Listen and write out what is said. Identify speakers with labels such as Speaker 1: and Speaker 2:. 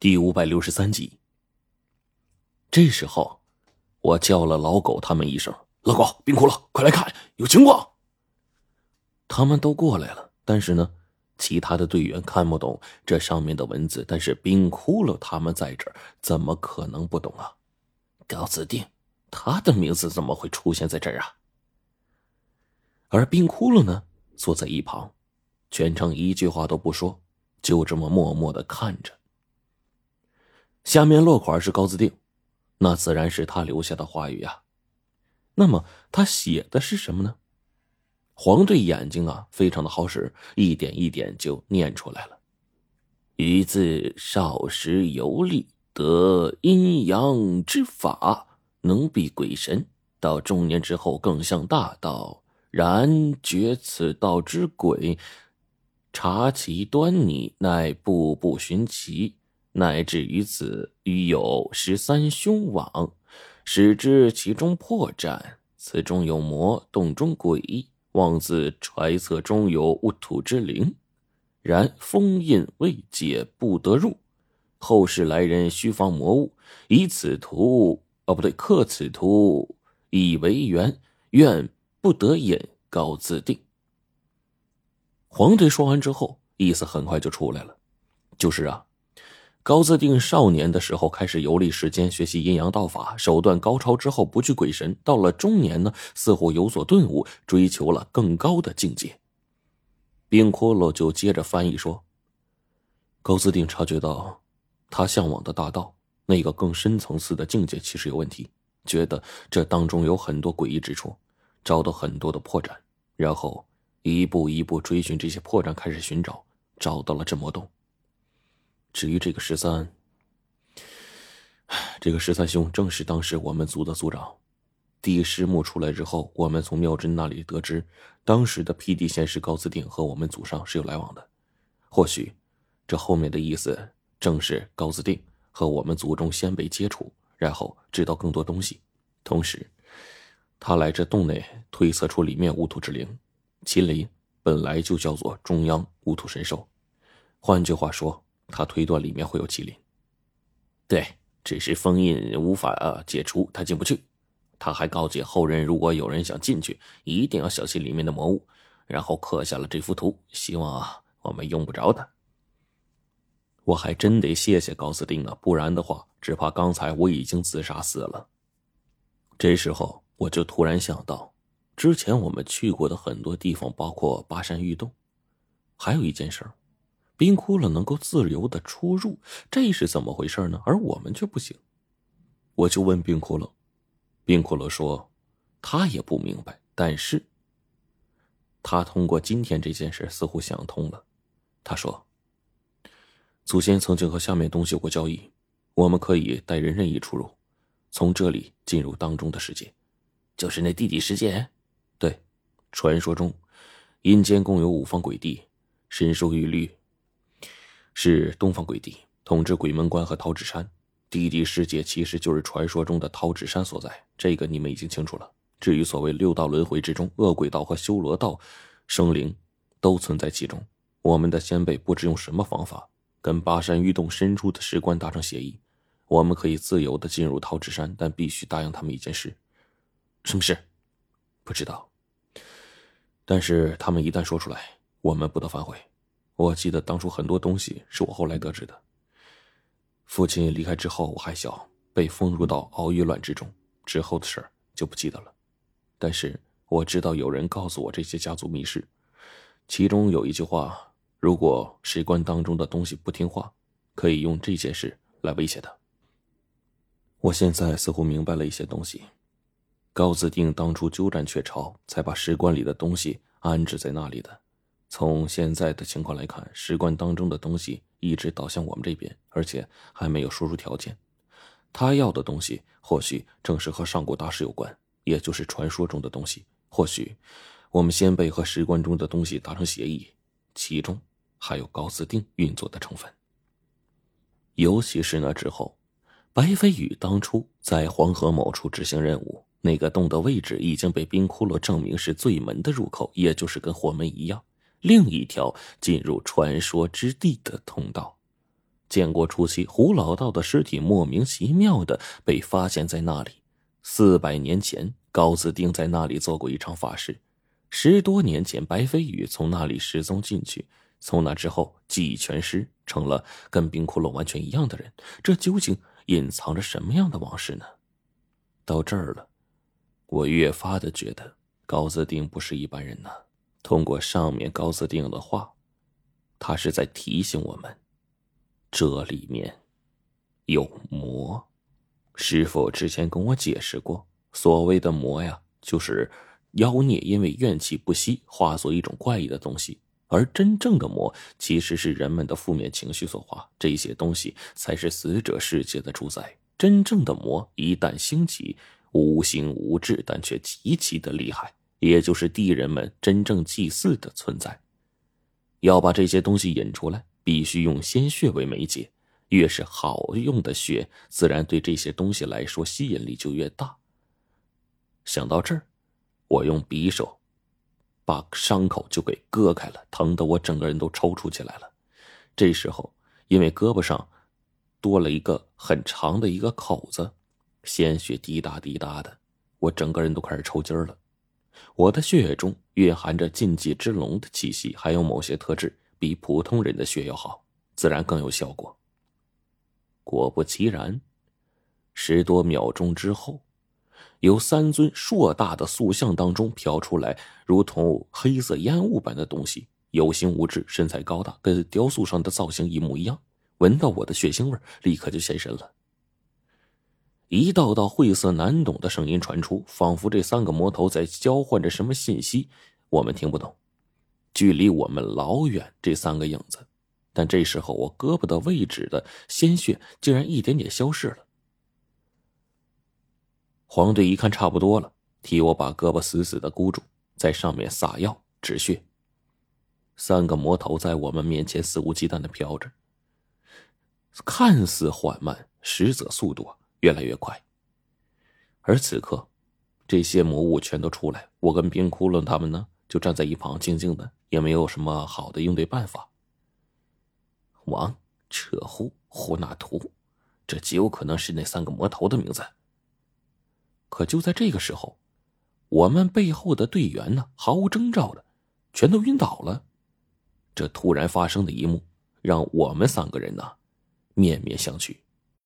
Speaker 1: 第五百六十三集。这时候，我叫了老狗他们一声：“老狗，冰窟窿，快来看，有情况！”他们都过来了，但是呢，其他的队员看不懂这上面的文字，但是冰窟窿他们在这儿，怎么可能不懂啊？高子定，他的名字怎么会出现在这儿啊？而冰窟窿呢，坐在一旁，全程一句话都不说，就这么默默的看着。下面落款是高自定，那自然是他留下的话语呀。那么他写的是什么呢？黄队眼睛啊，非常的好使，一点一点就念出来了。余自少时游历，得阴阳之法，能避鬼神；到中年之后，更向大道，然觉此道之鬼，察其端倪，乃步步寻奇。乃至于此，与有十三凶网，使知其中破绽。此中有魔，洞中鬼，妄自揣测中有戊土之灵。然封印未解，不得入。后世来人须防魔物，以此图哦，不对，刻此图以为缘，愿不得引，高自定。黄队说完之后，意思很快就出来了，就是啊。高自定少年的时候开始游历世间，学习阴阳道法，手段高超。之后不惧鬼神，到了中年呢，似乎有所顿悟，追求了更高的境界。冰骷髅就接着翻译说：“高自定察觉到，他向往的大道那个更深层次的境界其实有问题，觉得这当中有很多诡异之处，找到很多的破绽，然后一步一步追寻这些破绽，开始寻找，找到了镇魔洞。”至于这个十三，这个十三兄正是当时我们族的族长。第十墓出来之后，我们从妙真那里得知，当时的辟地仙师高自定和我们祖上是有来往的。或许，这后面的意思正是高自定和我们族中先辈接触，然后知道更多东西。同时，他来这洞内推测出里面无土之灵，麒麟本来就叫做中央无土神兽。换句话说。他推断里面会有麒麟，对，只是封印无法解除，他进不去。他还告诫后人，如果有人想进去，一定要小心里面的魔物，然后刻下了这幅图，希望啊我们用不着他。我还真得谢谢高斯丁啊，不然的话，只怕刚才我已经自杀死了。这时候我就突然想到，之前我们去过的很多地方，包括巴山玉洞，还有一件事。冰窟窿能够自由的出入，这是怎么回事呢？而我们却不行。我就问冰窟窿，冰窟窿说，他也不明白。但是，他通过今天这件事似乎想通了。他说，祖先曾经和下面东西有过交易，我们可以带人任意出入，从这里进入当中的世界，就是那地底世界。对，传说中，阴间共有五方鬼帝，神授玉律。是东方鬼帝统治鬼门关和桃纸山，地底世界其实就是传说中的桃纸山所在。这个你们已经清楚了。至于所谓六道轮回之中，恶鬼道和修罗道生灵都存在其中。我们的先辈不知用什么方法，跟巴山玉洞深处的石棺达成协议，我们可以自由的进入桃纸山，但必须答应他们一件事。什么事？不知道。但是他们一旦说出来，我们不得反悔。我记得当初很多东西是我后来得知的。父亲离开之后，我还小，被封入到敖玉卵之中，之后的事儿就不记得了。但是我知道有人告诉我这些家族秘事，其中有一句话：如果石棺当中的东西不听话，可以用这件事来威胁他。我现在似乎明白了一些东西。高子定当初鸠占鹊巢，才把石棺里的东西安置在那里的。从现在的情况来看，石棺当中的东西一直倒向我们这边，而且还没有说出条件。他要的东西或许正是和上古大师有关，也就是传说中的东西。或许我们先辈和石棺中的东西达成协议，其中还有高斯定运作的成分。尤其是那之后，白飞宇当初在黄河某处执行任务，那个洞的位置已经被冰窟窿证明是最门的入口，也就是跟火门一样。另一条进入传说之地的通道，建国初期，胡老道的尸体莫名其妙的被发现在那里。四百年前，高子定在那里做过一场法事。十多年前，白飞宇从那里失踪进去。从那之后，记忆全失，成了跟冰窟窿完全一样的人。这究竟隐藏着什么样的往事呢？到这儿了，我越发的觉得高子定不是一般人呐。通过上面高斯定的话，他是在提醒我们，这里面有魔。师傅之前跟我解释过，所谓的魔呀，就是妖孽因为怨气不息，化作一种怪异的东西。而真正的魔，其实是人们的负面情绪所化。这些东西才是死者世界的主宰。真正的魔一旦兴起，无形无质，但却极其的厉害，也就是地人们真正祭祀的存在。要把这些东西引出来，必须用鲜血为媒介。越是好用的血，自然对这些东西来说吸引力就越大。想到这儿，我用匕首。把伤口就给割开了，疼得我整个人都抽搐起来了。这时候，因为胳膊上多了一个很长的一个口子，鲜血滴答滴答的，我整个人都开始抽筋了。我的血液中蕴含着禁忌之龙的气息，还有某些特质比普通人的血要好，自然更有效果。果不其然，十多秒钟之后。有三尊硕大的塑像当中飘出来如同黑色烟雾般的东西，有形无质，身材高大，跟雕塑上的造型一模一样。闻到我的血腥味，立刻就现身了。一道道晦涩难懂的声音传出，仿佛这三个魔头在交换着什么信息，我们听不懂。距离我们老远，这三个影子，但这时候我胳膊的位置的鲜血竟然一点点消失了。黄队一看差不多了，替我把胳膊死死的箍住，在上面撒药止血。三个魔头在我们面前肆无忌惮的飘着，看似缓慢，实则速度越来越快。而此刻，这些魔物全都出来，我跟冰窟窿他们呢，就站在一旁静静的，也没有什么好的应对办法。王扯呼呼纳图，这极有可能是那三个魔头的名字。可就在这个时候，我们背后的队员呢，毫无征兆的全都晕倒了。这突然发生的一幕，让我们三个人呢面面相觑。